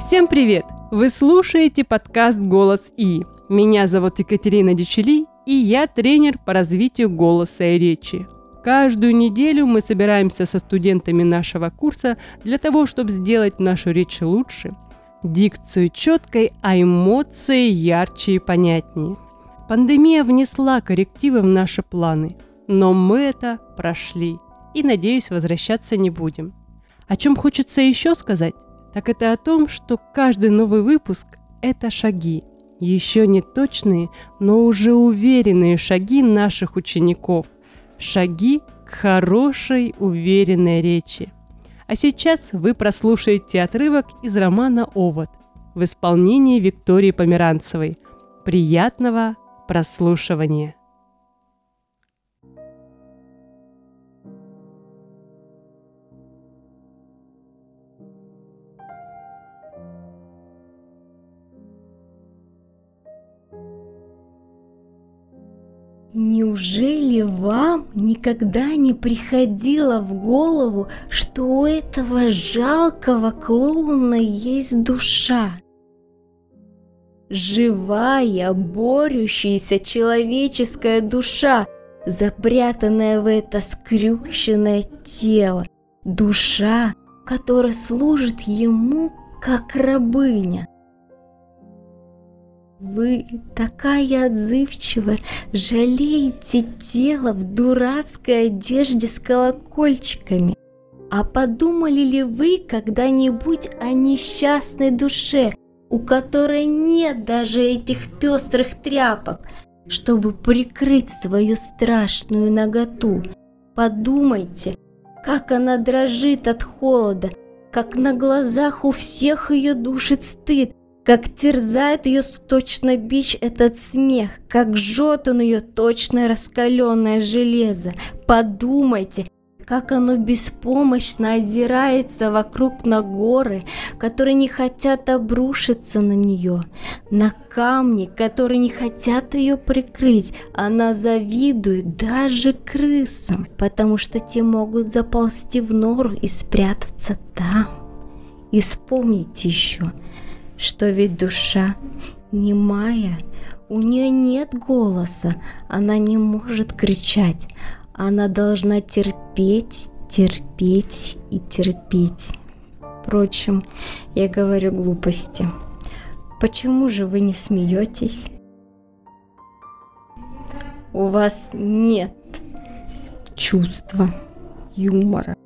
Всем привет! Вы слушаете подкаст «Голос И». Меня зовут Екатерина Дичели, и я тренер по развитию голоса и речи. Каждую неделю мы собираемся со студентами нашего курса для того, чтобы сделать нашу речь лучше, дикцию четкой, а эмоции ярче и понятнее. Пандемия внесла коррективы в наши планы, но мы это прошли и, надеюсь, возвращаться не будем. О чем хочется еще сказать, так это о том, что каждый новый выпуск – это шаги, еще не точные, но уже уверенные шаги наших учеников – Шаги к хорошей, уверенной речи. А сейчас вы прослушаете отрывок из романа «Овод» в исполнении Виктории Померанцевой. Приятного прослушивания! Неужели вам никогда не приходило в голову, что у этого жалкого клоуна есть душа? Живая, борющаяся человеческая душа, запрятанная в это скрюченное тело. Душа, которая служит ему как рабыня. Вы такая отзывчивая, жалеете тело в дурацкой одежде с колокольчиками. А подумали ли вы когда-нибудь о несчастной душе, у которой нет даже этих пестрых тряпок, чтобы прикрыть свою страшную наготу? Подумайте, как она дрожит от холода, как на глазах у всех ее душит стыд, как терзает ее точно бич этот смех, как жжет он ее точно раскаленное железо. Подумайте, как оно беспомощно озирается вокруг на горы, которые не хотят обрушиться на нее, на камни, которые не хотят ее прикрыть. Она завидует даже крысам, потому что те могут заползти в нору и спрятаться там. И вспомните еще, что ведь душа немая, у нее нет голоса, она не может кричать, она должна терпеть, терпеть и терпеть. Впрочем, я говорю глупости. Почему же вы не смеетесь? У вас нет чувства юмора.